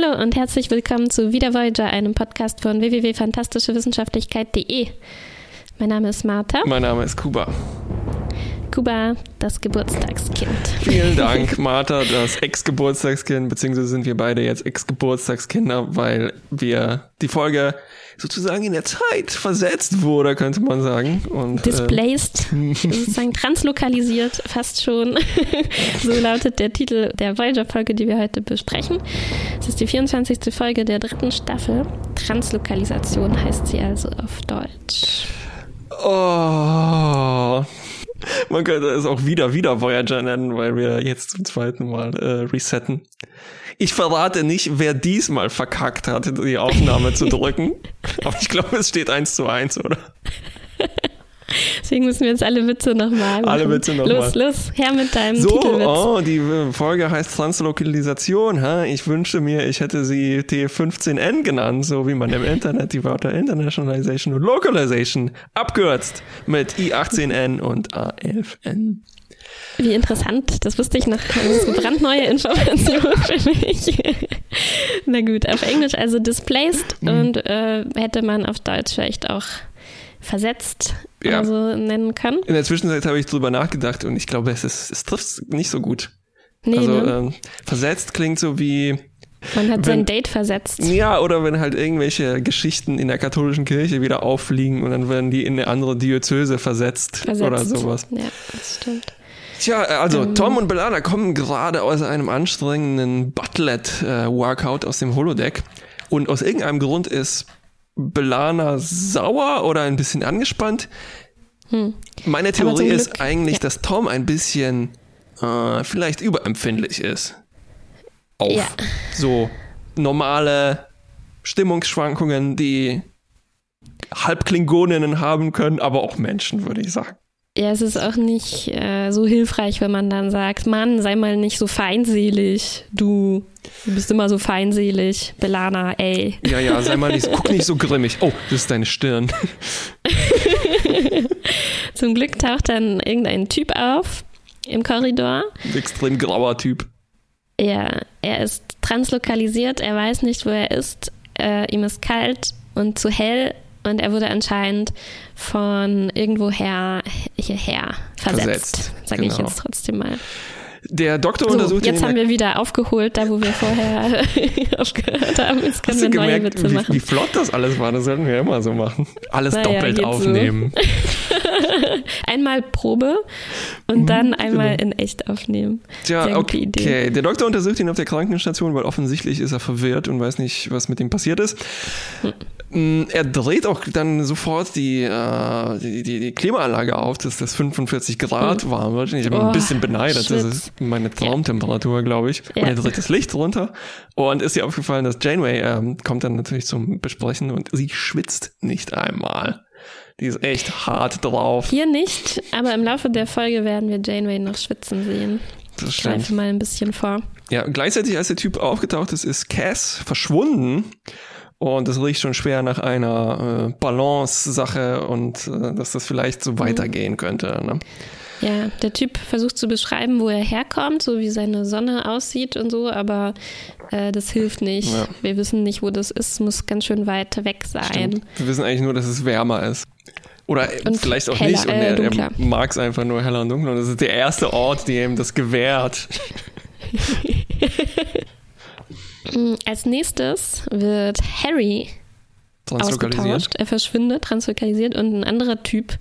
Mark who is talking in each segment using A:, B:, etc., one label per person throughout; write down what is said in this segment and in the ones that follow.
A: Hallo und herzlich willkommen zu Wieder Voyager, einem Podcast von www.fantastischewissenschaftlichkeit.de. Mein Name ist Martha.
B: Mein Name ist Kuba.
A: Kuba, das Geburtstagskind.
B: Vielen Dank, Martha, das Ex-Geburtstagskind, beziehungsweise sind wir beide jetzt Ex-Geburtstagskinder, weil wir die Folge sozusagen in der Zeit versetzt wurde, könnte man sagen. Und,
A: äh, Displaced, äh, sozusagen translokalisiert, fast schon. so lautet der Titel der Voyager-Folge, die wir heute besprechen. Es ist die 24. Folge der dritten Staffel. Translokalisation heißt sie also auf Deutsch.
B: Oh. Man könnte es auch wieder wieder Voyager nennen, weil wir jetzt zum zweiten Mal äh, resetten. Ich verrate nicht, wer diesmal verkackt hat, die Aufnahme zu drücken. Aber ich glaube, es steht eins zu eins, oder?
A: Deswegen müssen wir jetzt alle Witze nochmal machen.
B: Alle Witze nochmal.
A: Los, los, her mit deinem
B: so,
A: Titelwitz.
B: oh, die Folge heißt Translokalisation. Ha? Ich wünschte mir, ich hätte sie T15N genannt, so wie man im Internet die Wörter Internationalization und Localization abkürzt mit I18N und A11N.
A: Wie interessant, das wusste ich noch. Das ist eine brandneue Information für mich. Na gut, auf Englisch also displaced mhm. und äh, hätte man auf Deutsch vielleicht auch versetzt ja. also nennen können.
B: In der Zwischenzeit habe ich drüber nachgedacht und ich glaube, es, ist, es trifft nicht so gut. Nee, also ne? ähm, versetzt klingt so wie
A: man hat wenn, sein Date versetzt.
B: Ja, oder wenn halt irgendwelche Geschichten in der katholischen Kirche wieder auffliegen und dann werden die in eine andere Diözese versetzt, versetzt. oder sowas.
A: Ja, das stimmt.
B: Tja, also ähm, Tom und Belana kommen gerade aus einem anstrengenden Butlet-Workout aus dem Holodeck und aus irgendeinem Grund ist Belana sauer oder ein bisschen angespannt. Hm. Meine Theorie ist eigentlich, ja. dass Tom ein bisschen äh, vielleicht überempfindlich ist. Auf ja. so normale Stimmungsschwankungen, die Halbklingoninnen haben können, aber auch Menschen, würde ich sagen.
A: Ja, es ist auch nicht äh, so hilfreich, wenn man dann sagt, Mann, sei mal nicht so feindselig, du. Du bist immer so feindselig, Belana, ey.
B: Ja, ja, sei mal nicht, guck nicht so grimmig. Oh, das ist deine Stirn.
A: Zum Glück taucht dann irgendein Typ auf im Korridor.
B: Ein extrem grauer Typ.
A: Ja, er ist translokalisiert, er weiß nicht, wo er ist. Äh, ihm ist kalt und zu hell und er wurde anscheinend von irgendwoher hierher versetzt, versetzt sage genau. ich jetzt trotzdem mal.
B: Der Doktor so, untersucht
A: Jetzt haben wir wieder aufgeholt, da wo wir vorher aufgehört haben. Jetzt können wir neue gemerkt, Witze machen.
B: Wie, wie, flott das alles war, das sollten wir immer so machen. Alles naja, doppelt aufnehmen. So.
A: einmal Probe und dann mhm, einmal genau. in echt aufnehmen.
B: Tja, okay. Idee. Der Doktor untersucht ihn auf der Krankenstation, weil offensichtlich ist er verwirrt und weiß nicht, was mit ihm passiert ist. Hm. Mm, er dreht auch dann sofort die, äh, die, die, die, Klimaanlage auf, dass das 45 Grad mhm. warm wird. Ich habe oh, ein bisschen beneidet. Schwitz. Das ist meine Traumtemperatur, ja. glaube ich. Und er dreht das Licht runter. Und ist ihr aufgefallen, dass Janeway ähm, kommt dann natürlich zum Besprechen und sie schwitzt nicht einmal. Die ist echt hart drauf.
A: Hier nicht, aber im Laufe der Folge werden wir Janeway noch schwitzen sehen. Das ich greife mal ein bisschen vor.
B: Ja, gleichzeitig als der Typ aufgetaucht ist, ist Cass verschwunden. Und das riecht schon schwer nach einer äh, Balance-Sache und äh, dass das vielleicht so mhm. weitergehen könnte. Ne?
A: Ja, der Typ versucht zu beschreiben, wo er herkommt, so wie seine Sonne aussieht und so, aber äh, das hilft nicht. Ja. Wir wissen nicht, wo das ist, muss ganz schön weit weg sein. Stimmt.
B: Wir wissen eigentlich nur, dass es wärmer ist. Oder und vielleicht auch heller, nicht. Und er, äh, er mag es einfach nur heller und dunkler. Und das ist der erste Ort, der ihm das gewährt.
A: Mm, als nächstes wird Harry ausgetauscht. Er verschwindet, translokalisiert und ein anderer Typ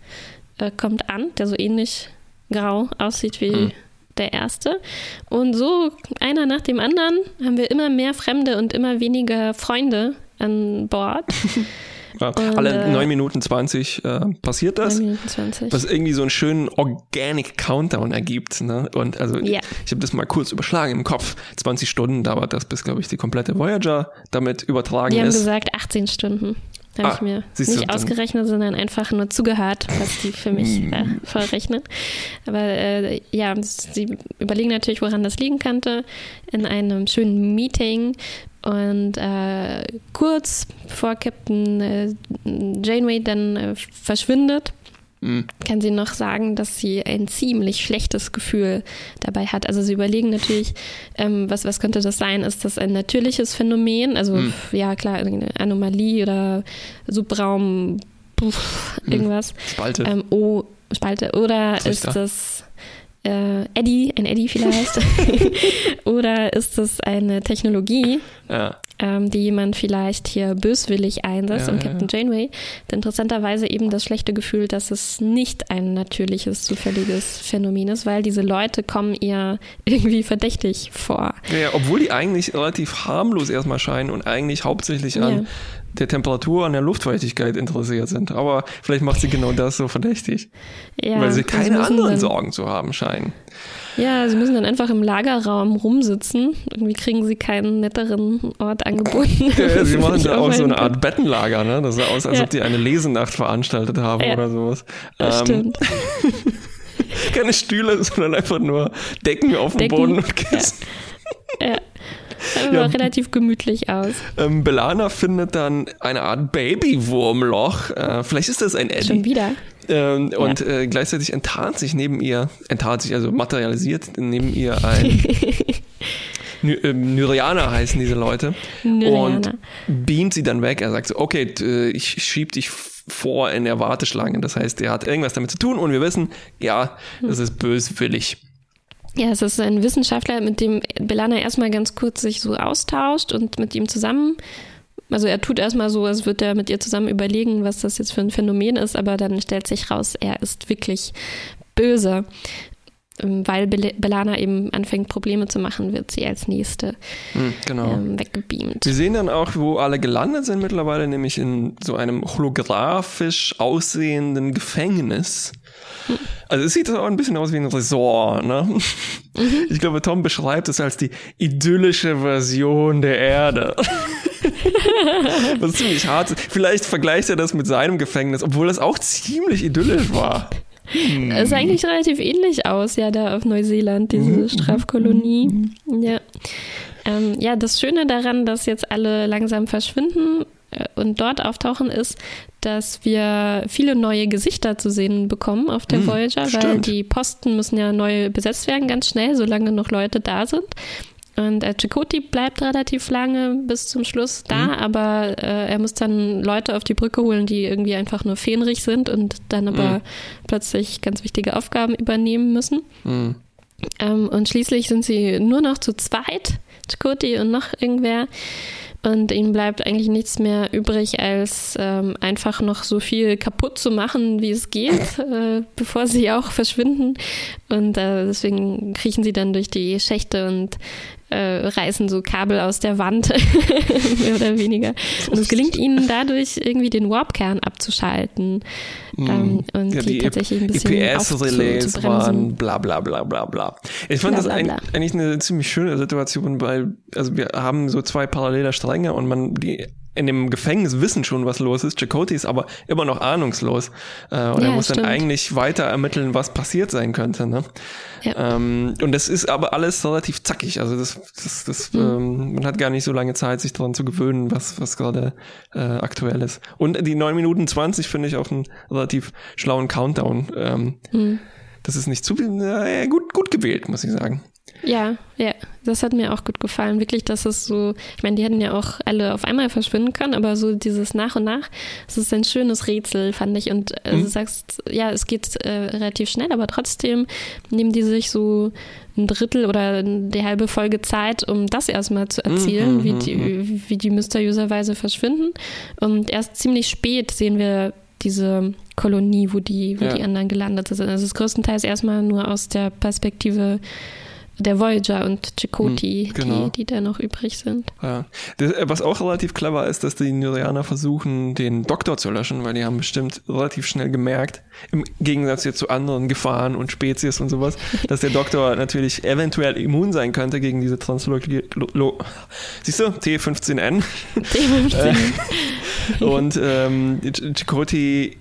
A: äh, kommt an, der so ähnlich grau aussieht wie hm. der erste. Und so einer nach dem anderen haben wir immer mehr Fremde und immer weniger Freunde an Bord.
B: Ja, alle äh, 9 Minuten 20 äh, passiert das. 9 Minuten 20. Was irgendwie so einen schönen Organic Countdown ergibt. Ne? Und also ja. ich habe das mal kurz überschlagen im Kopf. 20 Stunden dauert das, bis, glaube ich, die komplette Voyager damit übertragen ist.
A: Die haben gesagt 18 Stunden. Habe ah, ich mir nicht du, ausgerechnet, sondern einfach nur zugehört, was die für mich hm. äh, vorrechnen. Aber äh, ja, sie überlegen natürlich, woran das liegen könnte. In einem schönen Meeting und äh, kurz vor Captain äh, Janeway dann äh, verschwindet, mhm. kann sie noch sagen, dass sie ein ziemlich schlechtes Gefühl dabei hat. Also sie überlegen natürlich, ähm, was, was könnte das sein? Ist das ein natürliches Phänomen? Also mhm. ja klar, eine Anomalie oder Subraum, pff, mhm. irgendwas.
B: Spalte.
A: Ähm, oh, Spalte. Oder ist das äh, Eddie, ein Eddie vielleicht? Oder ist es eine Technologie, ja. Ähm, die jemand vielleicht hier böswillig einsetzt ja, und Captain ja. Janeway hat interessanterweise eben das schlechte Gefühl, dass es nicht ein natürliches, zufälliges Phänomen ist, weil diese Leute kommen ihr irgendwie verdächtig vor.
B: Ja, obwohl die eigentlich relativ harmlos erstmal scheinen und eigentlich hauptsächlich an der Temperatur und der Luftfeuchtigkeit interessiert sind. Aber vielleicht macht sie genau das so verdächtig. Ja, weil sie keine anderen Sorgen zu haben scheinen.
A: Ja, sie müssen dann einfach im Lagerraum rumsitzen. Irgendwie kriegen sie keinen netteren Ort angeboten.
B: Ja, sie machen da auch so eine Art Bettenlager, ne? Das sah aus, als ja. ob die eine Lesenacht veranstaltet haben ja. oder sowas.
A: Das ähm, stimmt.
B: keine Stühle, sondern einfach nur Decken auf dem Decken. Boden und Kissen.
A: Ja. ja. Sah ja, relativ gemütlich aus.
B: Ähm, Belana findet dann eine Art Babywurmloch. Äh, vielleicht ist das ein Eddie.
A: Schon wieder.
B: Ähm, ja. Und äh, gleichzeitig enttarnt sich neben ihr, enttarnt sich, also materialisiert neben ihr ein Ny äh, Nyrianer heißen diese Leute. Nyrianer. Und beamt sie dann weg. Er sagt so, okay, äh, ich schieb dich vor in der Warteschlange. Das heißt, er hat irgendwas damit zu tun und wir wissen, ja, das ist böswillig.
A: Ja, es ist ein Wissenschaftler, mit dem Belana erstmal ganz kurz sich so austauscht und mit ihm zusammen. Also er tut erstmal so, als würde er mit ihr zusammen überlegen, was das jetzt für ein Phänomen ist, aber dann stellt sich raus, er ist wirklich böse. Ähm, weil Belana eben anfängt, Probleme zu machen, wird sie als nächste
B: hm, genau. ähm,
A: weggebeamt.
B: Wir sehen dann auch, wo alle gelandet sind mittlerweile, nämlich in so einem holographisch aussehenden Gefängnis. Also es sieht auch ein bisschen aus wie ein Resort, ne? Mhm. Ich glaube, Tom beschreibt es als die idyllische Version der Erde. Was ziemlich hart ist. Vielleicht vergleicht er das mit seinem Gefängnis, obwohl das auch ziemlich idyllisch war.
A: Hm. Es sah eigentlich relativ ähnlich aus, ja, da auf Neuseeland, diese mhm. Strafkolonie. Ja. Ähm, ja, das Schöne daran, dass jetzt alle langsam verschwinden äh, und dort auftauchen, ist, dass wir viele neue Gesichter zu sehen bekommen auf der hm, Voyager, stimmt. weil die Posten müssen ja neu besetzt werden, ganz schnell, solange noch Leute da sind. Und äh, Chakoti bleibt relativ lange bis zum Schluss da, mhm. aber äh, er muss dann Leute auf die Brücke holen, die irgendwie einfach nur fähnrig sind und dann aber mhm. plötzlich ganz wichtige Aufgaben übernehmen müssen. Mhm. Ähm, und schließlich sind sie nur noch zu zweit, Chakoti und noch irgendwer. Und ihnen bleibt eigentlich nichts mehr übrig, als ähm, einfach noch so viel kaputt zu machen, wie es geht, äh, bevor sie auch verschwinden. Und äh, deswegen kriechen sie dann durch die Schächte und äh, reißen so Kabel aus der Wand, mehr oder weniger. Und es gelingt ihnen dadurch irgendwie den Warp-Kern abzuschalten mm. ähm, und ja, die, die tatsächlich ein bisschen EPS-Relais waren
B: bla bla bla bla bla. Ich fand bla, das bla, bla. eigentlich eine ziemlich schöne Situation, weil also wir haben so zwei parallele Stränge und man die in dem Gefängnis wissen schon, was los ist. Chakotay ist aber immer noch ahnungslos. Äh, und ja, er muss stimmt. dann eigentlich weiter ermitteln, was passiert sein könnte. Ne? Ja. Ähm, und das ist aber alles relativ zackig. Also das, das, das mhm. ähm, man hat gar nicht so lange Zeit, sich daran zu gewöhnen, was, was gerade äh, aktuell ist. Und die neun Minuten zwanzig finde ich auch einen relativ schlauen Countdown. Ähm, mhm. Das ist nicht zu äh, gut, gut gewählt, muss ich sagen.
A: Ja, ja, das hat mir auch gut gefallen. Wirklich, dass es so, ich meine, die hätten ja auch alle auf einmal verschwinden können, aber so dieses nach und nach, das ist ein schönes Rätsel, fand ich. Und äh, mhm. du sagst, ja, es geht äh, relativ schnell, aber trotzdem nehmen die sich so ein Drittel oder die halbe Folge Zeit, um das erstmal zu erzählen, mhm, wie, die, mhm. wie die mysteriöserweise verschwinden. Und erst ziemlich spät sehen wir diese Kolonie, wo die, wo ja. die anderen gelandet sind. Also es ist größtenteils erstmal nur aus der Perspektive der Voyager und Chakoti, hm, genau. die, die da noch übrig sind.
B: Ja. Das, äh, was auch relativ clever ist, dass die Nyrianer versuchen, den Doktor zu löschen, weil die haben bestimmt relativ schnell gemerkt, im Gegensatz jetzt zu anderen Gefahren und Spezies und sowas, dass der Doktor natürlich eventuell immun sein könnte gegen diese Translokli... Siehst du? T15N. T15. und ähm, Chakoti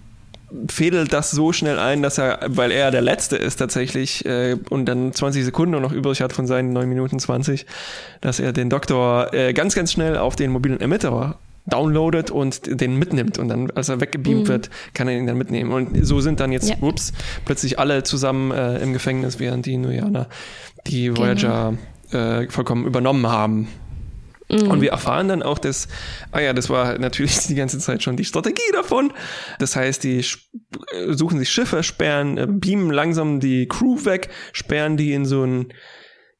B: fädelt das so schnell ein, dass er, weil er der Letzte ist tatsächlich äh, und dann 20 Sekunden noch übrig hat von seinen 9 Minuten 20, dass er den Doktor äh, ganz, ganz schnell auf den mobilen Emitter downloadet und den mitnimmt. Und dann, als er weggebeamt mhm. wird, kann er ihn dann mitnehmen. Und so sind dann jetzt, ja. ups, plötzlich alle zusammen äh, im Gefängnis, während die Nuyaner die genau. Voyager genau. äh, vollkommen übernommen haben. Mhm. Und wir erfahren dann auch, dass, ah ja, das war natürlich die ganze Zeit schon die Strategie davon. Das heißt, die äh, suchen sich Schiffe, sperren, äh, beamen langsam die Crew weg, sperren die in so ein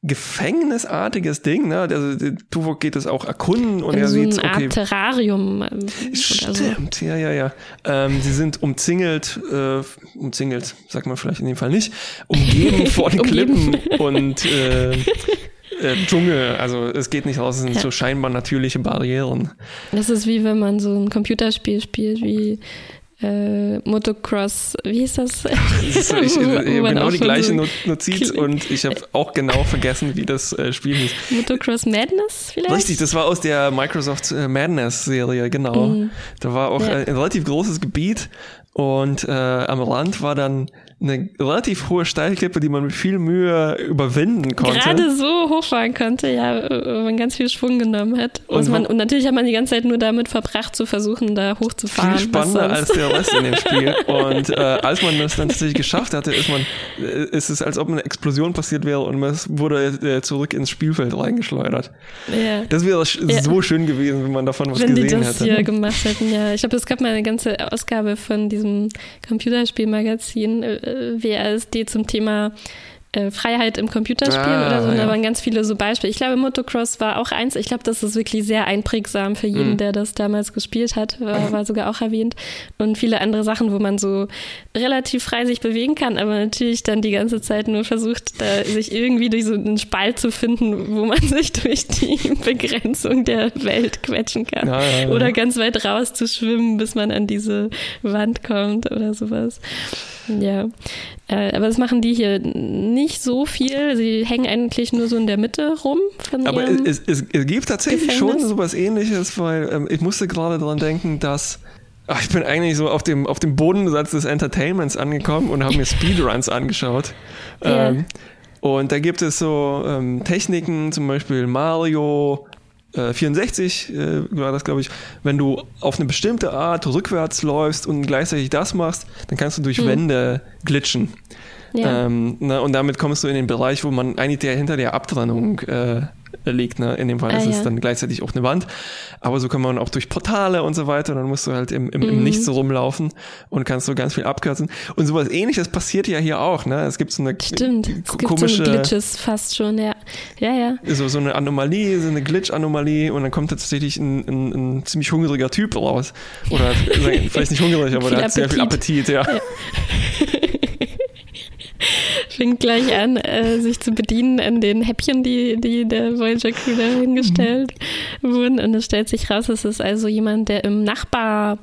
B: gefängnisartiges Ding, ne? Also Tuvok geht es auch erkunden und in er so sieht,
A: okay. Art Terrarium. Ähm,
B: Stimmt, so. ja, ja, ja. Ähm, sie sind umzingelt, äh, umzingelt, sagt man vielleicht in dem Fall nicht, umgeben von Klippen und äh, äh, Dschungel. Also es geht nicht raus, es sind ja. so scheinbar natürliche Barrieren.
A: Das ist wie wenn man so ein Computerspiel spielt, wie äh, Motocross, wie hieß das?
B: ich, habe genau die gleiche so Notiz und ich habe auch genau vergessen, wie das äh, Spiel hieß.
A: Motocross Madness vielleicht?
B: Richtig, das war aus der Microsoft äh, Madness Serie, genau. Mhm. Da war auch ja. ein relativ großes Gebiet und äh, am Rand war dann eine relativ hohe Steilklippe, die man mit viel Mühe überwinden konnte.
A: Gerade so hochfahren konnte, ja, wenn man ganz viel Schwung genommen hat. Und, man, und, natürlich hat man die ganze Zeit nur damit verbracht, zu versuchen, da hochzufahren.
B: Viel spannender als der Rest in dem Spiel. Und äh, als man das dann tatsächlich geschafft hatte, ist man, äh, ist es, als ob eine Explosion passiert wäre und man wurde äh, zurück ins Spielfeld reingeschleudert. Ja. Das wäre ja. so schön gewesen, wenn man davon was
A: wenn
B: gesehen hätte.
A: Wenn die das hätte. hier gemacht hätten, ja. Ich glaube, es gab mal eine ganze Ausgabe von diesem Computerspielmagazin äh, WASD zum Thema äh, Freiheit im Computerspielen ah, oder so. Und ja. da waren ganz viele so Beispiele. Ich glaube, Motocross war auch eins. Ich glaube, das ist wirklich sehr einprägsam für jeden, mhm. der das damals gespielt hat. War, war, sogar auch erwähnt. Und viele andere Sachen, wo man so relativ frei sich bewegen kann, aber natürlich dann die ganze Zeit nur versucht, da sich irgendwie durch so einen Spalt zu finden, wo man sich durch die Begrenzung der Welt quetschen kann. Ja, ja, oder ganz weit raus zu schwimmen, bis man an diese Wand kommt oder sowas. Ja, äh, aber das machen die hier nicht so viel. Sie hängen eigentlich nur so in der Mitte rum.
B: aber es, es, es, gibt tatsächlich Gefängnis. schon sowas ähnliches, weil ähm, ich musste gerade daran denken, dass ach, ich bin eigentlich so auf dem, auf dem Bodensatz des Entertainments angekommen und habe mir Speedruns angeschaut. Ja. Ähm, und da gibt es so ähm, Techniken, zum Beispiel Mario, 64 äh, äh, war das, glaube ich, wenn du auf eine bestimmte Art rückwärts läufst und gleichzeitig das machst, dann kannst du durch hm. Wände glitschen. Ja. Ähm, ne, und damit kommst du in den Bereich, wo man eigentlich der hinter der Abtrennung äh, liegt. Ne? In dem Fall ah, ist ja. es dann gleichzeitig auch eine Wand. Aber so kann man auch durch Portale und so weiter. Dann musst du halt im, im, im mhm. Nichts rumlaufen und kannst so ganz viel abkürzen. Und sowas ähnliches passiert ja hier auch. Ne? Es gibt so eine
A: Stimmt. Es gibt so Glitches fast schon, ja. Ja, ja.
B: So, so eine Anomalie, so eine Glitch-Anomalie und dann kommt tatsächlich ein, ein, ein ziemlich hungriger Typ raus. Oder vielleicht nicht hungrig, aber der hat sehr viel Appetit, ja. ja.
A: fängt gleich an, äh, sich zu bedienen an den Häppchen, die, die der Voyager Crew da hingestellt mhm. wurden. Und es stellt sich raus, es ist also jemand, der im Nachbar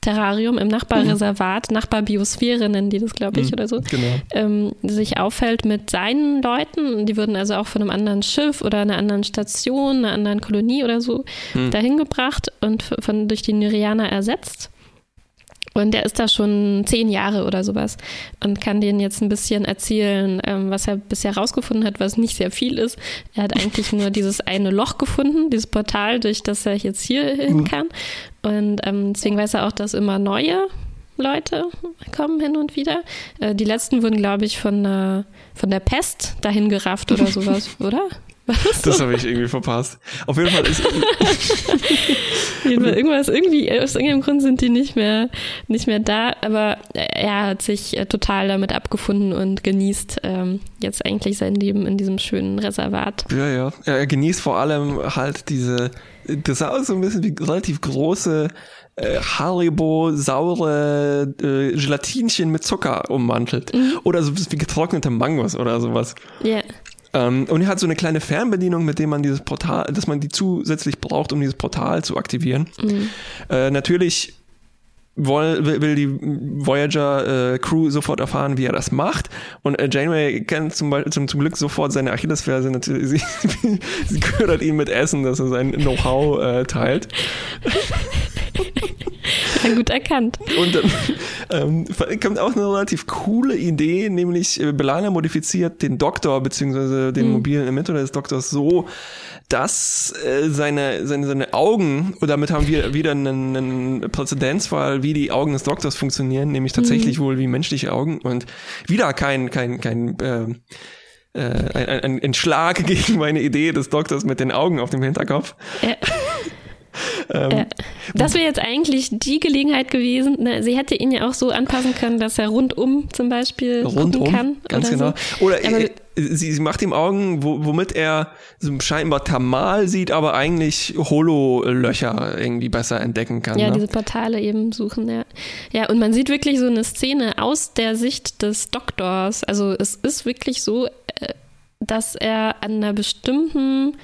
A: Terrarium im Nachbarreservat, mhm. Nachbarbiosphäre nennen die das, glaube ich, mhm, oder so, genau. ähm, sich aufhält mit seinen Leuten. Die würden also auch von einem anderen Schiff oder einer anderen Station, einer anderen Kolonie oder so mhm. dahin gebracht und von, durch die Nyrianer ersetzt. Und der ist da schon zehn Jahre oder sowas und kann denen jetzt ein bisschen erzählen, ähm, was er bisher rausgefunden hat, was nicht sehr viel ist. Er hat eigentlich nur dieses eine Loch gefunden, dieses Portal, durch das er jetzt hier hin mhm. kann. Und ähm, deswegen weiß er auch, dass immer neue Leute kommen hin und wieder. Äh, die letzten wurden, glaube ich, von, äh, von der Pest dahin gerafft oder sowas, oder?
B: Das habe ich irgendwie verpasst. Auf jeden Fall ist.
A: irgendwas, irgendwie, aus irgendeinem Grund sind die nicht mehr, nicht mehr da, aber er hat sich äh, total damit abgefunden und genießt ähm, jetzt eigentlich sein Leben in diesem schönen Reservat.
B: Ja, ja. Er genießt vor allem halt diese, das sah so ein bisschen wie relativ große äh, Haribo saure äh, Gelatinchen mit Zucker ummantelt. Mhm. Oder so wie getrocknete Mangos oder sowas. Ja. Yeah. Ähm, und er hat so eine kleine Fernbedienung, mit dem man dieses Portal, dass man die zusätzlich braucht, um dieses Portal zu aktivieren. Mhm. Äh, natürlich will, will die Voyager äh, Crew sofort erfahren, wie er das macht. Und äh, Janeway kennt zum, zum, zum Glück sofort seine Achillesferse. Natürlich, sie, sie ködert ihn mit Essen, dass er sein Know-how äh, teilt.
A: Ja, gut erkannt.
B: Und dann ähm, kommt auch eine relativ coole Idee, nämlich äh, Belana modifiziert den Doktor bzw. den mhm. mobilen Emitter des Doktors so, dass äh, seine, seine, seine Augen, und damit haben wir wieder einen, einen Präzedenzfall, wie die Augen des Doktors funktionieren, nämlich tatsächlich mhm. wohl wie menschliche Augen und wieder kein, kein, kein äh, äh, ein, ein, ein Schlag gegen meine Idee des Doktors mit den Augen auf dem Hinterkopf.
A: Ja. Ähm, äh, das wäre jetzt eigentlich die Gelegenheit gewesen. Ne, sie hätte ihn ja auch so anpassen können, dass er rundum zum Beispiel rundum, gucken kann.
B: Ganz
A: oder
B: genau. So. Oder Aber, äh, sie, sie macht ihm Augen, wo, womit er so scheinbar Thermal sieht, aber eigentlich Holo-Löcher irgendwie besser entdecken kann.
A: Ja,
B: ne?
A: diese Portale eben suchen, ja. Ja, und man sieht wirklich so eine Szene aus der Sicht des Doktors. Also es ist wirklich so, äh, dass er an einer bestimmten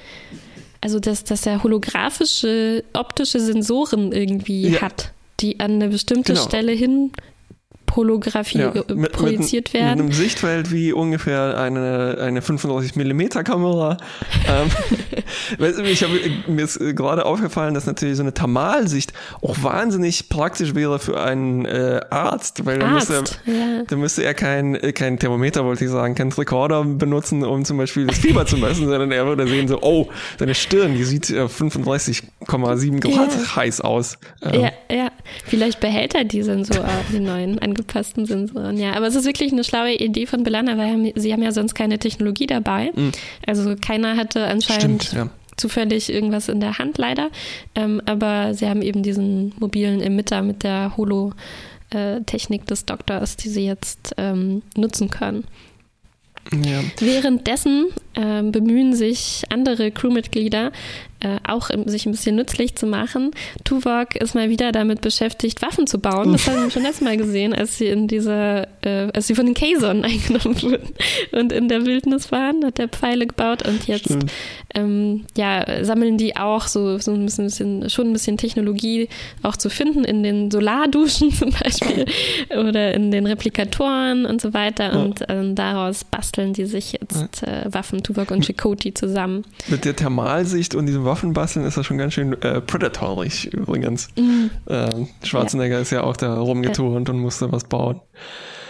A: also dass, dass er holographische optische Sensoren irgendwie ja. hat, die an eine bestimmte genau. Stelle hin Holographie ja, mit, projiziert
B: mit,
A: werden.
B: Mit einem Sichtfeld wie ungefähr eine, eine 35 mm Kamera. ähm, ich hab, mir ist gerade aufgefallen, dass natürlich so eine Thermalsicht auch wahnsinnig praktisch wäre für einen äh, Arzt, weil dann müsste, er, ja. dann müsste er kein, äh, kein Thermometer, wollte ich sagen, kein Rekorder benutzen, um zum Beispiel das Fieber zu messen, sondern er würde sehen so, oh, seine Stirn, die sieht äh, 35,7 Grad ja. heiß aus.
A: Ähm, ja, ja. Vielleicht behält er die Sensoren, die neuen angepassten Sensoren. Ja, aber es ist wirklich eine schlaue Idee von Belana, weil sie haben ja sonst keine Technologie dabei. Mhm. Also keiner hatte anscheinend Stimmt, ja. zufällig irgendwas in der Hand, leider. Ähm, aber sie haben eben diesen mobilen Emitter mit der Holo-Technik des Doktors, die sie jetzt ähm, nutzen können. Ja. Währenddessen äh, bemühen sich andere Crewmitglieder, äh, auch im, sich ein bisschen nützlich zu machen. Tuvok ist mal wieder damit beschäftigt, Waffen zu bauen. Das haben wir schon letztes Mal gesehen, als sie in dieser, äh, als sie von den Kazon eingenommen wurden und in der Wildnis waren, hat er Pfeile gebaut und jetzt ähm, ja, sammeln die auch so, so ein bisschen, schon ein bisschen Technologie auch zu finden in den Solarduschen zum Beispiel oder in den Replikatoren und so weiter. Ja. Und ähm, daraus basteln die sich jetzt äh, Waffen, Tuvok und Chakoti zusammen.
B: Mit der Thermalsicht und diesem Waffen Waffen basteln ist das schon ganz schön äh, predatorig übrigens. Mhm. Äh, Schwarzenegger ja. ist ja auch da rumgeturnt ja. und musste was bauen.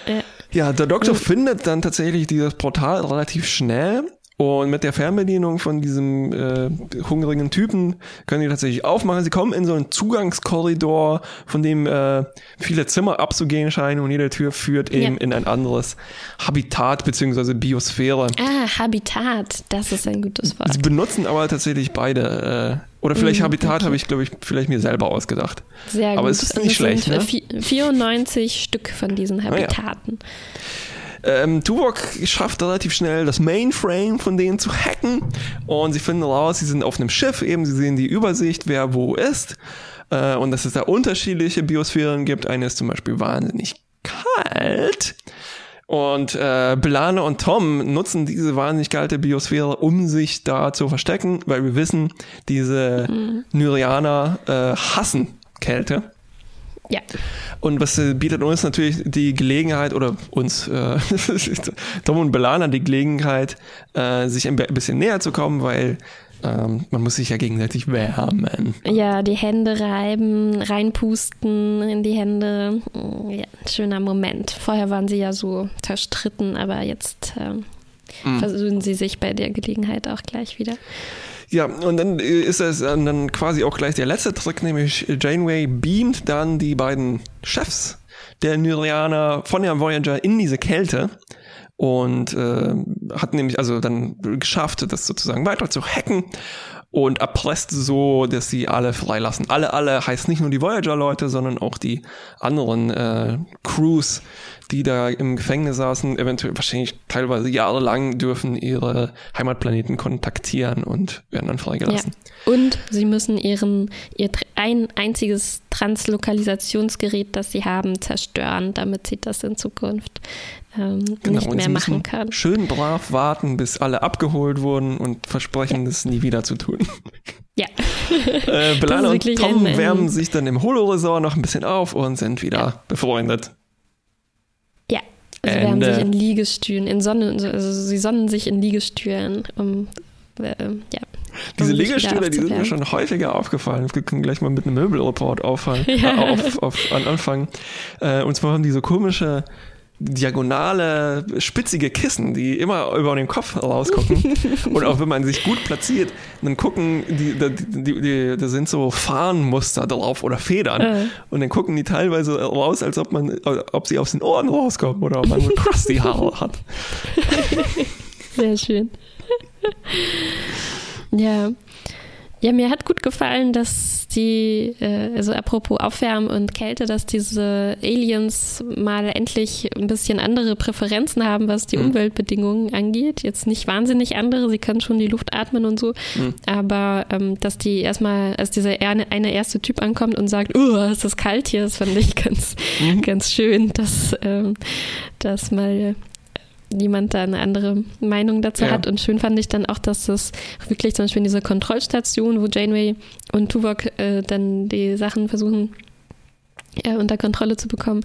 B: Ja, ja der Doktor findet dann tatsächlich dieses Portal relativ schnell und mit der Fernbedienung von diesem äh, hungrigen Typen können die tatsächlich aufmachen. Sie kommen in so einen Zugangskorridor, von dem äh, viele Zimmer abzugehen scheinen und jede Tür führt eben ja. in ein anderes Habitat bzw. Biosphäre.
A: Ah, Habitat, das ist ein gutes Wort.
B: Sie benutzen aber tatsächlich beide. Äh, oder vielleicht mhm, Habitat okay. habe ich, glaube ich, vielleicht mir selber ausgedacht.
A: Sehr gut.
B: Aber es ist nicht schlecht. Ne?
A: 94 Stück von diesen Habitaten. Ah, ja.
B: Ähm, Tuvok schafft relativ schnell das Mainframe von denen zu hacken und sie finden raus, sie sind auf einem Schiff eben, sie sehen die Übersicht, wer wo ist äh, und dass es da unterschiedliche Biosphären gibt. Eine ist zum Beispiel wahnsinnig kalt. Und äh, Belane und Tom nutzen diese wahnsinnig kalte Biosphäre, um sich da zu verstecken, weil wir wissen, diese mhm. Nyrianer äh, hassen Kälte.
A: Ja.
B: Und was äh, bietet uns natürlich die Gelegenheit, oder uns, äh, Tom und Belana, die Gelegenheit, äh, sich ein bisschen näher zu kommen, weil ähm, man muss sich ja gegenseitig wärmen.
A: Ja, die Hände reiben, reinpusten in die Hände. Ja, schöner Moment. Vorher waren sie ja so zerstritten, aber jetzt ähm, mm. versöhnen sie sich bei der Gelegenheit auch gleich wieder.
B: Ja, und dann ist es dann quasi auch gleich der letzte Trick, nämlich Janeway beamt dann die beiden Chefs der Nyrianer von der Voyager in diese Kälte und äh, hat nämlich also dann geschafft, das sozusagen weiter zu hacken und erpresst so, dass sie alle freilassen. Alle, alle heißt nicht nur die Voyager-Leute, sondern auch die anderen äh, Crews, die da im Gefängnis saßen, eventuell wahrscheinlich teilweise jahrelang dürfen ihre Heimatplaneten kontaktieren und werden dann freigelassen.
A: Ja. Und sie müssen ihren ihr ein einziges Translokalisationsgerät, das sie haben, zerstören, damit sie das in Zukunft ähm, genau, nicht mehr machen können.
B: Schön brav warten, bis alle abgeholt wurden und versprechen, ja. das nie wieder zu tun.
A: Ja.
B: äh, Belana und Tom wärmen sich dann im Holo-Resort noch ein bisschen auf und sind wieder ja. befreundet.
A: Also wärmen sich in Liegestühlen, in Sonne, also sie sonnen sich in Liegestühlen, um äh, ja,
B: diese Liegestühle, die sind mir schon häufiger aufgefallen. Wir können gleich mal mit einem Möbelreport auffallen, ja. äh, auf, auf, an anfangen. Äh, und zwar haben die so komische diagonale, spitzige Kissen, die immer über den Kopf rausgucken. und auch wenn man sich gut platziert, dann gucken, die, die, die, die da sind so Fahnenmuster drauf oder Federn. Äh. Und dann gucken die teilweise raus, als ob man, ob sie aus den Ohren rauskommen oder ob man so crusty Haare hat.
A: Sehr schön. ja. Ja, mir hat gut gefallen, dass die, äh, also apropos Aufwärmen und Kälte, dass diese Aliens mal endlich ein bisschen andere Präferenzen haben, was die mhm. Umweltbedingungen angeht. Jetzt nicht wahnsinnig andere, sie können schon die Luft atmen und so, mhm. aber ähm, dass die erstmal, als dieser eine, eine erste Typ ankommt und sagt, oh, ist das kalt hier, das fand ich ganz, mhm. ganz schön, dass, ähm, dass mal niemand da eine andere Meinung dazu ja. hat. Und schön fand ich dann auch, dass es wirklich zum Beispiel in dieser Kontrollstation, wo Janeway und Tuvok äh, dann die Sachen versuchen äh, unter Kontrolle zu bekommen,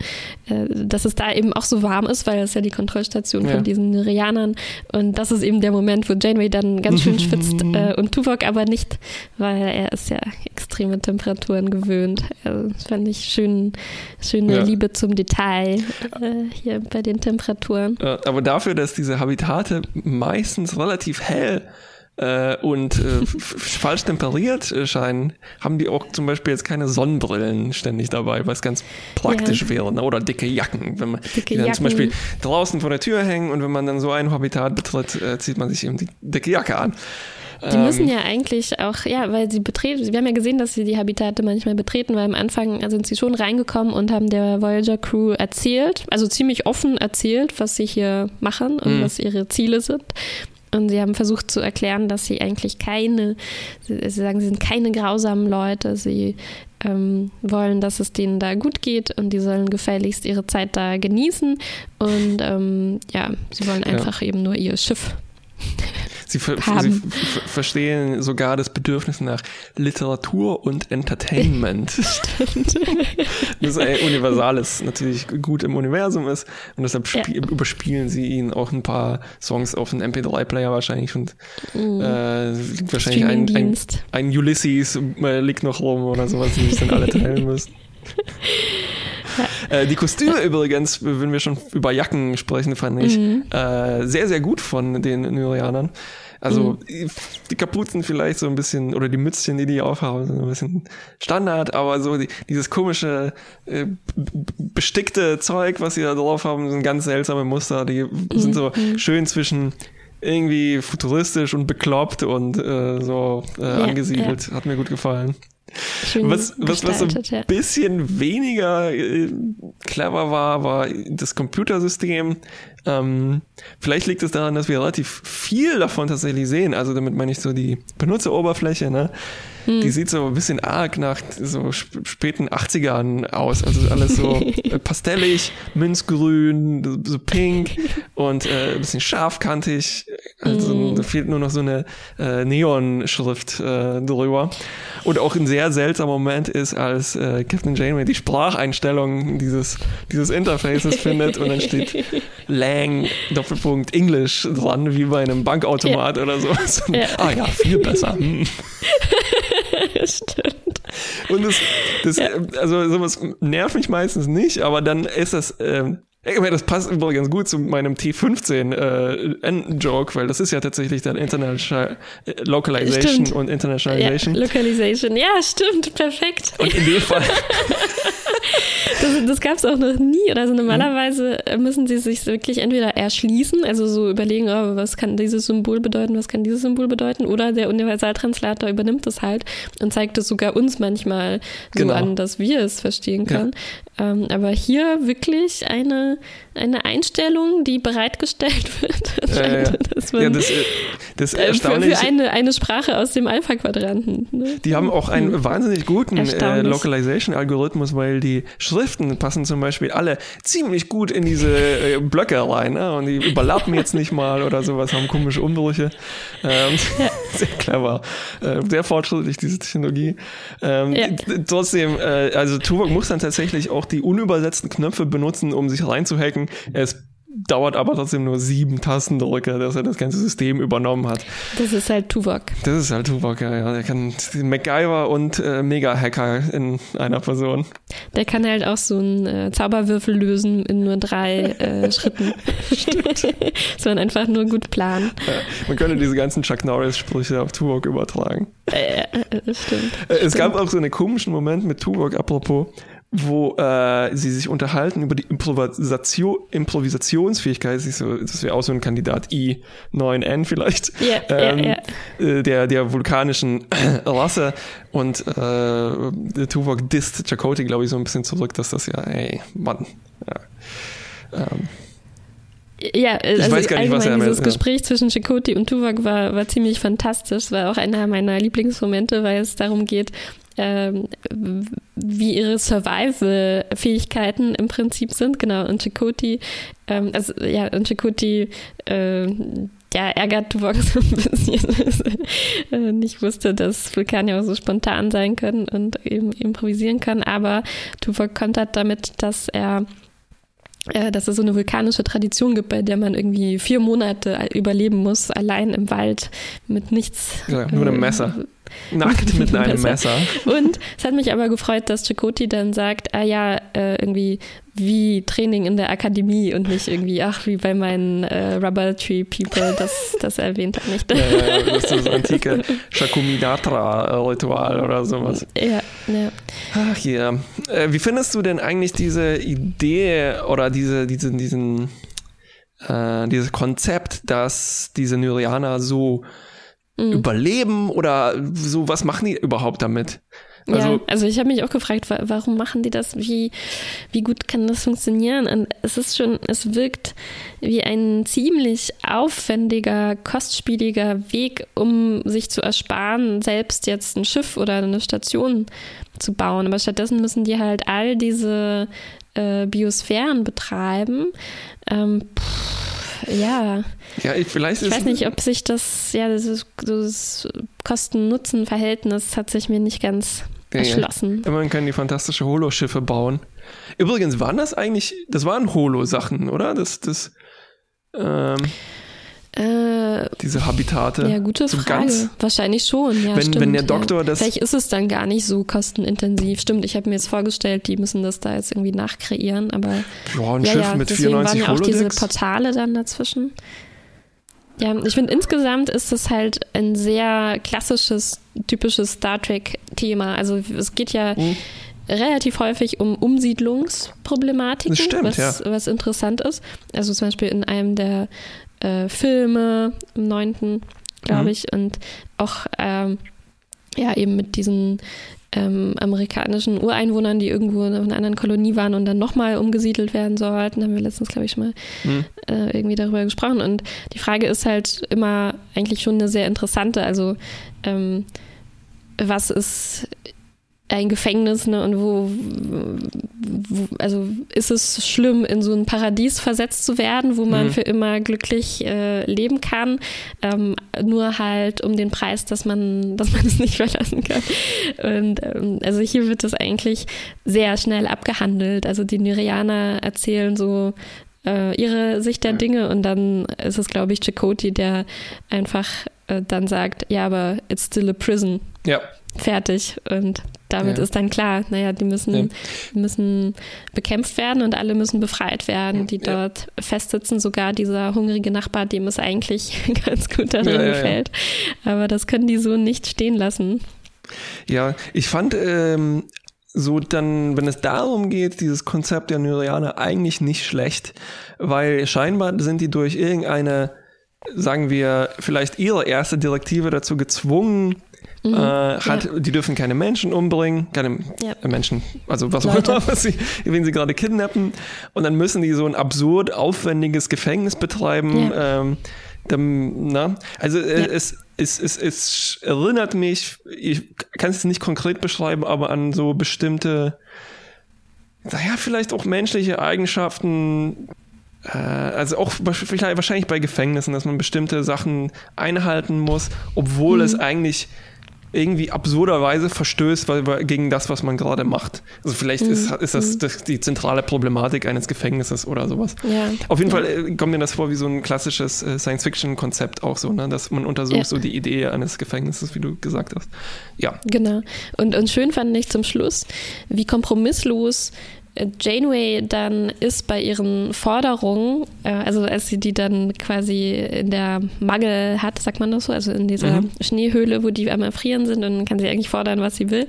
A: äh, dass es da eben auch so warm ist, weil es ja die Kontrollstation ja. von diesen Nerianern und das ist eben der Moment, wo Janeway dann ganz schön schwitzt äh, und Tuvok aber nicht, weil er ist ja extreme Temperaturen gewöhnt. Also, das fand ich schön, schöne ja. Liebe zum Detail äh, hier bei den Temperaturen.
B: aber dafür, dass diese Habitate meistens relativ hell äh, und äh, falsch temperiert äh, scheinen, haben die auch zum Beispiel jetzt keine Sonnenbrillen ständig dabei, was ganz praktisch ja. wäre. Ne? Oder dicke Jacken, wenn man dicke die dann Jacken. zum Beispiel draußen vor der Tür hängen und wenn man dann so ein Habitat betritt, äh, zieht man sich eben die dicke Jacke an.
A: Die ähm, müssen ja eigentlich auch, ja, weil sie betreten, wir haben ja gesehen, dass sie die Habitate manchmal betreten, weil am Anfang sind sie schon reingekommen und haben der Voyager Crew erzählt, also ziemlich offen erzählt, was sie hier machen und mhm. was ihre Ziele sind. Und sie haben versucht zu erklären, dass sie eigentlich keine, sie, sagen, sie sind keine grausamen Leute. Sie ähm, wollen, dass es denen da gut geht und die sollen gefälligst ihre Zeit da genießen. Und ähm, ja, sie wollen einfach ja. eben nur ihr Schiff
B: Sie, ver sie verstehen sogar das Bedürfnis nach Literatur und Entertainment. Stimmt. das ist universales natürlich gut im Universum ist und deshalb ja. überspielen sie ihn auch ein paar Songs auf den MP3-Player wahrscheinlich und mm. äh, liegt wahrscheinlich ein, ein, ein, Ulysses äh, liegt noch rum oder sowas, die sich dann alle teilen müssen. Äh, die Kostüme übrigens, wenn wir schon über Jacken sprechen, fand ich mhm. äh, sehr, sehr gut von den Nyrianern. Also mhm. die Kapuzen vielleicht so ein bisschen, oder die Mützchen, die die aufhaben, sind ein bisschen Standard, aber so die, dieses komische, äh, bestickte Zeug, was sie da drauf haben, sind ganz seltsame Muster. Die sind so mhm. schön zwischen irgendwie futuristisch und bekloppt und äh, so äh, ja, angesiedelt. Ja. Hat mir gut gefallen. Was, was, was ein bisschen weniger äh, clever war, war das Computersystem. Ähm, vielleicht liegt es daran, dass wir relativ viel davon tatsächlich sehen. Also damit meine ich so die Benutzeroberfläche, ne? Hm. Die sieht so ein bisschen arg nach so späten 80ern aus. Also alles so pastellig, münzgrün, so pink und äh, ein bisschen scharfkantig. Also hm. da fehlt nur noch so eine äh, Neon-Schrift äh, drüber. Und auch ein sehr seltsamer Moment ist, als äh, Captain Janeway die Spracheinstellung dieses, dieses Interfaces findet und dann steht Lang, Doppelpunkt, English dran, wie bei einem Bankautomat ja. oder so. Ja. Ah ja, viel besser. Hm. Stimmt. Und das, das ja. also sowas nervt mich meistens nicht, aber dann ist das, ähm, meine, das passt übrigens gut zu meinem T15-Joke, äh, weil das ist ja tatsächlich dann International äh, Localization stimmt. und Internationalization.
A: Ja, Localization, ja, stimmt, perfekt.
B: Und in dem Fall.
A: das das gab es auch noch nie. Also normalerweise müssen sie sich wirklich entweder erschließen, also so überlegen, oh, was kann dieses Symbol bedeuten, was kann dieses Symbol bedeuten, oder der Universaltranslator übernimmt es halt und zeigt es sogar uns manchmal so genau. an, dass wir es verstehen können. Ähm, aber hier wirklich eine eine, Einstellung, die bereitgestellt wird.
B: Äh,
A: das, man, ja, das, das äh, für, für eine, eine Sprache aus dem Alpha-Quadranten.
B: Ne? Die haben auch einen hm. wahnsinnig guten äh, Localization-Algorithmus, weil die Schriften passen zum Beispiel alle ziemlich gut in diese äh, Blöcke rein ne? und die überlappen jetzt nicht mal oder sowas, haben komische Umbrüche. Ähm, ja. Sehr clever. Äh, sehr fortschrittlich, diese Technologie. Ähm, ja. Trotzdem, äh, also Tuvok muss dann tatsächlich auch die unübersetzten Knöpfe benutzen, um sich rein reinzuhacken. Ist dauert aber trotzdem nur sieben Tastendrücke, dass er das ganze System übernommen hat.
A: Das ist halt Tuvok.
B: Das ist halt Tuvok, ja. ja. Der kann MacGyver und äh, Mega-Hacker in einer Person.
A: Der kann halt auch so einen äh, Zauberwürfel lösen in nur drei äh, Schritten. Stimmt. so man einfach nur gut planen.
B: Ja, man könnte diese ganzen Chuck Norris-Sprüche auf Tuvok übertragen.
A: Äh, äh stimmt.
B: Äh, es stimmt. gab auch so einen komischen Moment mit Tuvok, apropos, wo äh, sie sich unterhalten über die Improvisation, Improvisationsfähigkeit. So, das wäre auch so ein Kandidat I9N vielleicht,
A: yeah, ähm, yeah,
B: yeah. Der, der vulkanischen Rasse. Und äh, Tuvok disst Chakotay, glaube ich, so ein bisschen zurück, dass das ja, ey, Mann. Ja. Ähm,
A: ja, also ich weiß gar nicht, was er dieses Gespräch zwischen Chakoti und Tuvok war, war ziemlich fantastisch. War auch einer meiner Lieblingsmomente, weil es darum geht, ähm, wie ihre Survival-Fähigkeiten im Prinzip sind. Genau, und Chakoti, ähm, also ja, und Chakoti, äh, ja, ärgert Tuvok so ein bisschen, dass er nicht wusste, dass Vulkanier auch so spontan sein können und eben improvisieren können. Aber Tuvok kontert damit, dass er äh, dass es so eine vulkanische Tradition gibt, bei der man irgendwie vier Monate überleben muss, allein im Wald mit nichts.
B: Ja, nur einem Messer. Nackt mit einem Messer.
A: Und es hat mich aber gefreut, dass Chakoti dann sagt, ah ja, äh, irgendwie wie Training in der Akademie und nicht irgendwie, ach, wie bei meinen äh, Rubber Tree People, das, das erwähnt er nicht.
B: Ja, ja, das ist das antike Shakuminatra-Ritual oder sowas.
A: Ja, ja.
B: Ach ja. Äh, wie findest du denn eigentlich diese Idee oder diese, diese, diesen, äh, dieses Konzept, dass diese Nyrianer so mhm. überleben oder so, was machen die überhaupt damit?
A: Also, ja, also ich habe mich auch gefragt, warum machen die das? Wie, wie gut kann das funktionieren? Und es ist schon, es wirkt wie ein ziemlich aufwendiger, kostspieliger Weg, um sich zu ersparen, selbst jetzt ein Schiff oder eine Station zu bauen. Aber stattdessen müssen die halt all diese äh, Biosphären betreiben. Ähm, pff, ja.
B: Ja, ich, vielleicht
A: ich weiß nicht, ob sich das, ja, das, das Kosten-Nutzen-Verhältnis hat sich mir nicht ganz ja, erschlossen.
B: Ja. Man kann die fantastische Holo-Schiffe bauen. Übrigens, waren das eigentlich, das waren Holo-Sachen, oder? Das, das, ähm, äh, diese Habitate.
A: Ja, gute so Frage. Ganz,
B: Wahrscheinlich
A: schon, ja.
B: Wenn,
A: stimmt,
B: wenn der Doktor
A: ja.
B: das.
A: Vielleicht ist es dann gar nicht so kostenintensiv. Stimmt, ich habe mir jetzt vorgestellt, die müssen das da jetzt irgendwie nachkreieren, aber.
B: Ja, ein ja, Schiff
A: ja,
B: mit
A: deswegen
B: 94
A: waren ja auch
B: diese
A: Portale dann dazwischen. Ja, ich finde insgesamt ist es halt ein sehr klassisches, typisches Star Trek-Thema. Also es geht ja mhm. relativ häufig um Umsiedlungsproblematiken,
B: stimmt,
A: was,
B: ja.
A: was interessant ist. Also zum Beispiel in einem der äh, Filme, im neunten, glaube mhm. ich, und auch ähm, ja eben mit diesen ähm, amerikanischen Ureinwohnern, die irgendwo in einer anderen Kolonie waren und dann nochmal umgesiedelt werden sollten. Haben wir letztens, glaube ich, schon mal mhm. äh, irgendwie darüber gesprochen. Und die Frage ist halt immer eigentlich schon eine sehr interessante. Also ähm, was ist ein Gefängnis, ne? Und wo, wo, also ist es schlimm, in so ein Paradies versetzt zu werden, wo man mhm. für immer glücklich äh, leben kann, ähm, nur halt um den Preis, dass man, dass man es nicht verlassen kann. Und ähm, also hier wird das eigentlich sehr schnell abgehandelt. Also die Nyrianer erzählen so äh, ihre Sicht der Dinge und dann ist es, glaube ich, Chakoti, der einfach äh, dann sagt, ja, aber it's still a prison.
B: Ja.
A: Fertig. Und damit ja. ist dann klar, naja, die müssen, ja. müssen bekämpft werden und alle müssen befreit werden, die dort ja. festsitzen. Sogar dieser hungrige Nachbar, dem es eigentlich ganz gut darin gefällt. Aber das können die so nicht stehen lassen.
B: Ja, ich fand ähm, so dann, wenn es darum geht, dieses Konzept der Nyrianer eigentlich nicht schlecht, weil scheinbar sind die durch irgendeine, sagen wir, vielleicht ihre erste Direktive dazu gezwungen, Mhm, äh, hat, ja. Die dürfen keine Menschen umbringen, keine ja. Menschen, also was auch immer, was sie, wenn sie gerade kidnappen. Und dann müssen die so ein absurd aufwendiges Gefängnis betreiben. Ja. Ähm, dann, na? Also äh, es, es, es, es erinnert mich, ich kann es nicht konkret beschreiben, aber an so bestimmte, naja, vielleicht auch menschliche Eigenschaften, äh, also auch wahrscheinlich bei Gefängnissen, dass man bestimmte Sachen einhalten muss, obwohl mhm. es eigentlich irgendwie absurderweise verstößt weil, gegen das, was man gerade macht. Also vielleicht mhm. ist, ist das, mhm. das, die zentrale Problematik eines Gefängnisses oder sowas. Ja. Auf jeden ja. Fall äh, kommt mir das vor wie so ein klassisches äh, Science-Fiction-Konzept auch so, ne? dass man untersucht ja. so die Idee eines Gefängnisses, wie du gesagt hast. Ja.
A: Genau. Und, und schön fand ich zum Schluss, wie kompromisslos Janeway dann ist bei ihren Forderungen, äh, also als sie die dann quasi in der Magel hat, sagt man das so, also in dieser mhm. Schneehöhle, wo die am Erfrieren sind, und dann kann sie eigentlich fordern, was sie will.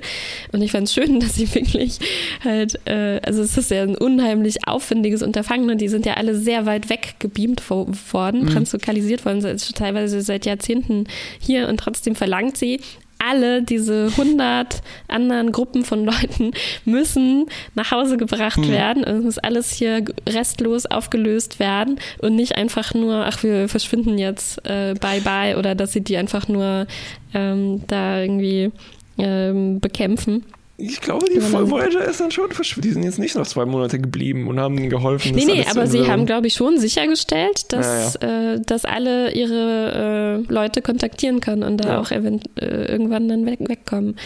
A: Und ich fand es schön, dass sie wirklich halt, äh, also es ist ja ein unheimlich aufwendiges Unterfangen und die sind ja alle sehr weit weg gebeamt worden, mhm. translokalisiert worden, teilweise seit Jahrzehnten hier und trotzdem verlangt sie, alle diese 100 anderen Gruppen von Leuten müssen nach Hause gebracht hm. werden. Und es muss alles hier restlos aufgelöst werden und nicht einfach nur, ach, wir verschwinden jetzt, äh, bye bye, oder dass sie die einfach nur ähm, da irgendwie ähm, bekämpfen.
B: Ich glaube, die Voyager ist dann schon verschwunden. Die sind jetzt nicht noch zwei Monate geblieben und haben ihnen geholfen.
A: Nee, nee, aber sie haben, glaube ich, schon sichergestellt, dass, ja, ja. Äh, dass alle ihre äh, Leute kontaktieren können und da auch äh, irgendwann dann weg, wegkommen.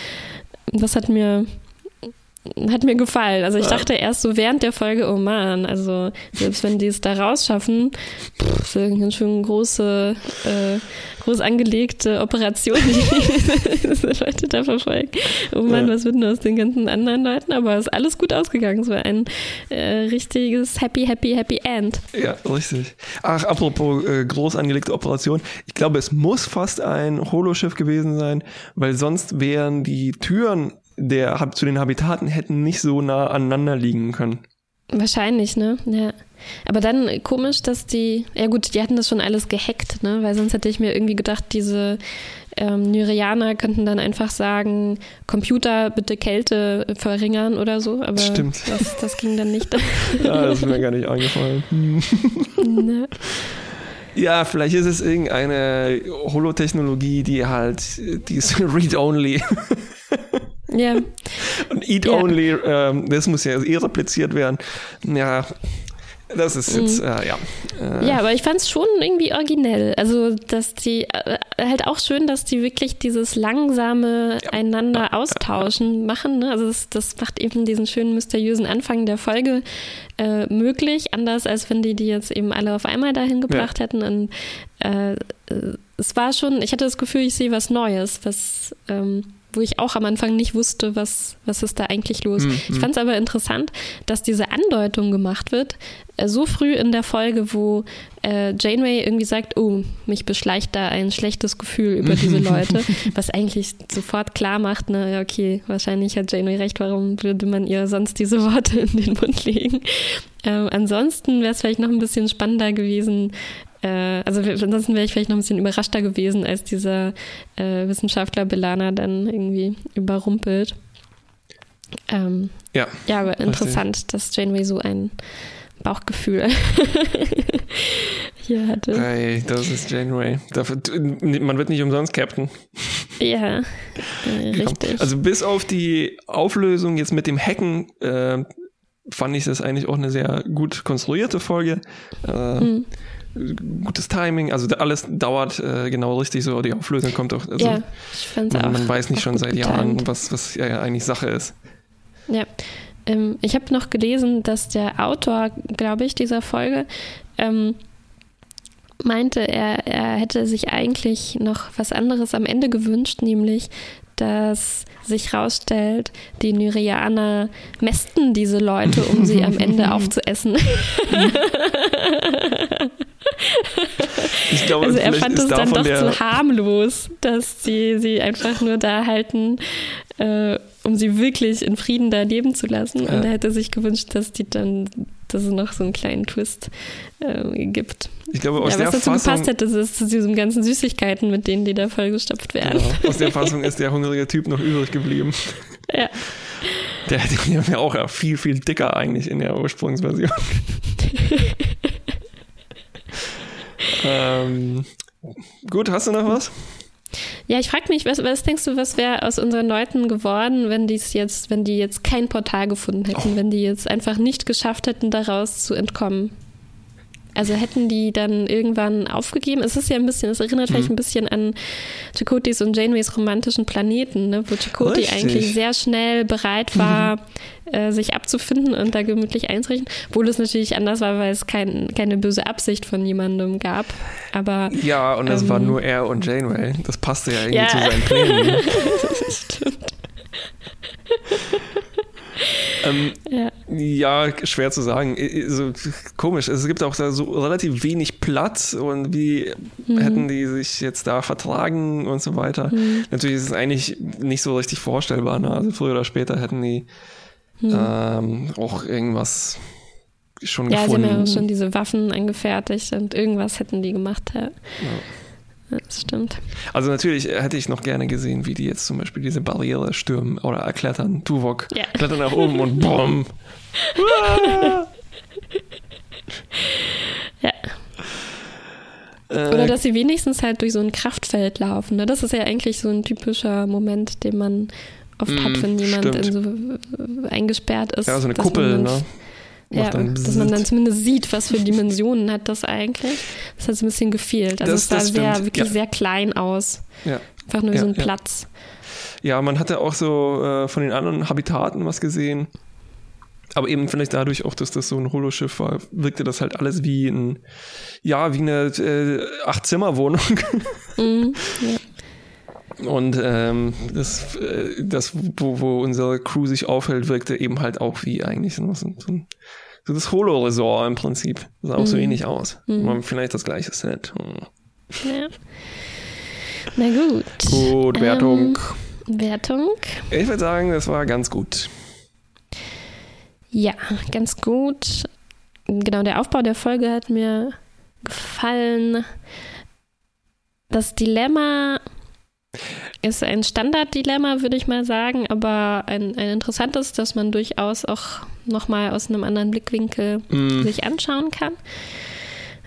A: Das hat mir hat mir gefallen. Also ich dachte erst so während der Folge, oh man, also selbst wenn die es da rausschaffen, pff, eine ganz schön große, äh, groß angelegte Operation, die diese Leute da verfolgen. Oh man, ja. was wird denn aus den ganzen anderen Leuten? Aber es ist alles gut ausgegangen. Es war ein äh, richtiges Happy, Happy, Happy End.
B: Ja, richtig. Ach, apropos äh, groß angelegte Operation. Ich glaube, es muss fast ein Holoschiff gewesen sein, weil sonst wären die Türen der zu den Habitaten hätten nicht so nah aneinander liegen können.
A: Wahrscheinlich, ne? Ja. Aber dann komisch, dass die, ja gut, die hatten das schon alles gehackt, ne? Weil sonst hätte ich mir irgendwie gedacht, diese ähm, Nyrianer könnten dann einfach sagen, Computer bitte Kälte verringern oder so. Aber
B: Stimmt.
A: Das, das ging dann nicht.
B: ja, das ist mir gar nicht eingefallen. ne? Ja, vielleicht ist es irgendeine Holotechnologie, die halt, die ist read-only.
A: Ja.
B: Und Eat ja. Only, ähm, das muss ja eh repliziert werden. Ja, das ist jetzt, mhm. äh, ja.
A: Äh. Ja, aber ich fand es schon irgendwie originell. Also, dass die, äh, halt auch schön, dass die wirklich dieses langsame ja. einander austauschen machen. Ne? Also, das, das, macht eben diesen schönen mysteriösen Anfang der Folge äh, möglich. Anders als wenn die die jetzt eben alle auf einmal dahin gebracht ja. hätten. Und äh, es war schon, ich hatte das Gefühl, ich sehe was Neues, was. Ähm, wo ich auch am Anfang nicht wusste, was, was ist da eigentlich los. Mhm. Ich fand es aber interessant, dass diese Andeutung gemacht wird, äh, so früh in der Folge, wo äh, Janeway irgendwie sagt, oh, mich beschleicht da ein schlechtes Gefühl über diese Leute, was eigentlich sofort klar macht, ne, okay, wahrscheinlich hat Janeway recht, warum würde man ihr sonst diese Worte in den Mund legen? Ähm, ansonsten wäre es vielleicht noch ein bisschen spannender gewesen, äh, also ansonsten wäre ich vielleicht noch ein bisschen überraschter gewesen, als dieser äh, Wissenschaftler Belana dann irgendwie überrumpelt. Ähm, ja. Ja, aber interessant, dass Janeway so ein Bauchgefühl hier hatte.
B: Hey, das ist Janeway. Man wird nicht umsonst Captain.
A: Ja, äh, richtig.
B: Also bis auf die Auflösung jetzt mit dem Hacken äh, fand ich das eigentlich auch eine sehr gut konstruierte Folge. Äh, mhm gutes Timing, also alles dauert äh, genau richtig so, die Auflösung kommt auch. Also ja, ich man, auch. Man weiß nicht schon seit Jahren, was, was ja eigentlich Sache ist.
A: Ja, ähm, ich habe noch gelesen, dass der Autor, glaube ich, dieser Folge ähm, meinte, er, er hätte sich eigentlich noch was anderes am Ende gewünscht, nämlich dass sich herausstellt, die Nyrianer mästen diese Leute, um sie am Ende aufzuessen. Ich glaube, also er fand es dann doch zu harmlos, dass sie sie einfach nur da halten, äh, um sie wirklich in Frieden da leben zu lassen. Ja. Und er hätte sich gewünscht, dass die dann, dass es noch so einen kleinen Twist äh, gibt.
B: Ich glaube, aus
A: ja,
B: der
A: was dazu
B: Fassung,
A: gepasst hätte, ist zu diesen ganzen Süßigkeiten, mit denen die da vollgestopft werden.
B: Ja, aus der Fassung ist der hungrige Typ noch übrig geblieben.
A: Ja.
B: Der, der wäre auch viel, viel dicker eigentlich in der Ursprungsversion. ähm, gut, hast du noch was?
A: Ja, ich frage mich, was, was, denkst du, was wäre aus unseren Leuten geworden, wenn die jetzt, wenn die jetzt kein Portal gefunden hätten, oh. wenn die jetzt einfach nicht geschafft hätten, daraus zu entkommen? Also hätten die dann irgendwann aufgegeben. Es ist ja ein bisschen, es erinnert mhm. vielleicht ein bisschen an Chakotis und Janeways romantischen Planeten, ne? wo Richtig. eigentlich sehr schnell bereit war, mhm. äh, sich abzufinden und da gemütlich einzurichten. Obwohl es natürlich anders war, weil es kein, keine böse Absicht von jemandem gab. Aber,
B: ja, und es ähm, war nur er und Janeway. Das passte ja irgendwie ja. zu seinen Plänen. das stimmt. Ähm, ja. ja. schwer zu sagen. So, komisch. Es gibt auch da so relativ wenig Platz und wie mhm. hätten die sich jetzt da vertragen und so weiter. Mhm. Natürlich ist es eigentlich nicht so richtig vorstellbar. Ne? Also früher oder später hätten die mhm. ähm, auch irgendwas schon
A: ja,
B: gefunden.
A: Ja, sie haben ja schon diese Waffen angefertigt und irgendwas hätten die gemacht. Ja. ja. Das stimmt.
B: Also natürlich hätte ich noch gerne gesehen, wie die jetzt zum Beispiel diese Barriere stürmen oder erklettern. Tuvok ja. klettern nach oben und BOM!
A: ja. Äh, oder dass sie wenigstens halt durch so ein Kraftfeld laufen. Ne? Das ist ja eigentlich so ein typischer Moment, den man oft mm, hat, wenn jemand so eingesperrt ist.
B: Ja, so eine Kuppel, ne?
A: Ja, dass man dann zumindest sieht, was für Dimensionen hat das eigentlich. Das hat so ein bisschen gefehlt. Also das, es sah sehr, wirklich ja. sehr klein aus. Ja. Einfach nur ja, so ein Platz.
B: Ja, man hatte auch so äh, von den anderen Habitaten was gesehen. Aber eben vielleicht dadurch auch, dass das so ein Holoschiff war, wirkte das halt alles wie ein, ja, wie eine äh, Acht-Zimmer-Wohnung. Mhm, ja. Und ähm, das, äh, das wo, wo unsere Crew sich aufhält, wirkte eben halt auch wie eigentlich so, so, so das Holo-Resort im Prinzip. Das sah auch mhm. so ähnlich aus. Mhm. Vielleicht das gleiche Set. Hm.
A: Ja. Na gut.
B: Gut, Wertung.
A: Ähm, Wertung.
B: Ich würde sagen, das war ganz gut.
A: Ja, ganz gut. Genau, der Aufbau der Folge hat mir gefallen. Das Dilemma ist ein Standarddilemma, würde ich mal sagen, aber ein, ein interessantes, das man durchaus auch nochmal aus einem anderen Blickwinkel mm. sich anschauen kann.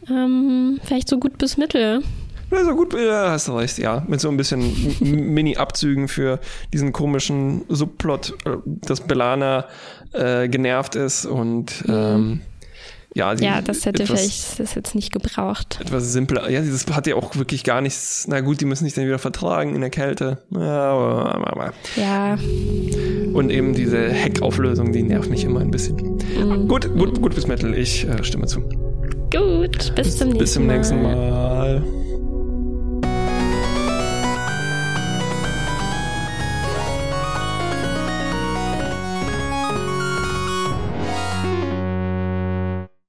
A: Ähm, vielleicht so gut bis mittel.
B: Ja, so gut, ja, hast du recht, ja. Mit so ein bisschen Mini-Abzügen für diesen komischen Subplot, äh, dass Belana äh, genervt ist und mhm. ähm, ja,
A: ja, das hätte etwas, vielleicht das jetzt nicht gebraucht.
B: Etwas simpler. Ja, das hat ja auch wirklich gar nichts. Na gut, die müssen sich dann wieder vertragen in der Kälte. Ja.
A: ja.
B: Und eben diese Heckauflösung, die nervt mich immer ein bisschen. Mhm. Gut, gut, gut bis Metal. Ich äh, stimme zu.
A: Gut, bis zum nächsten Mal.
B: Bis zum nächsten Mal.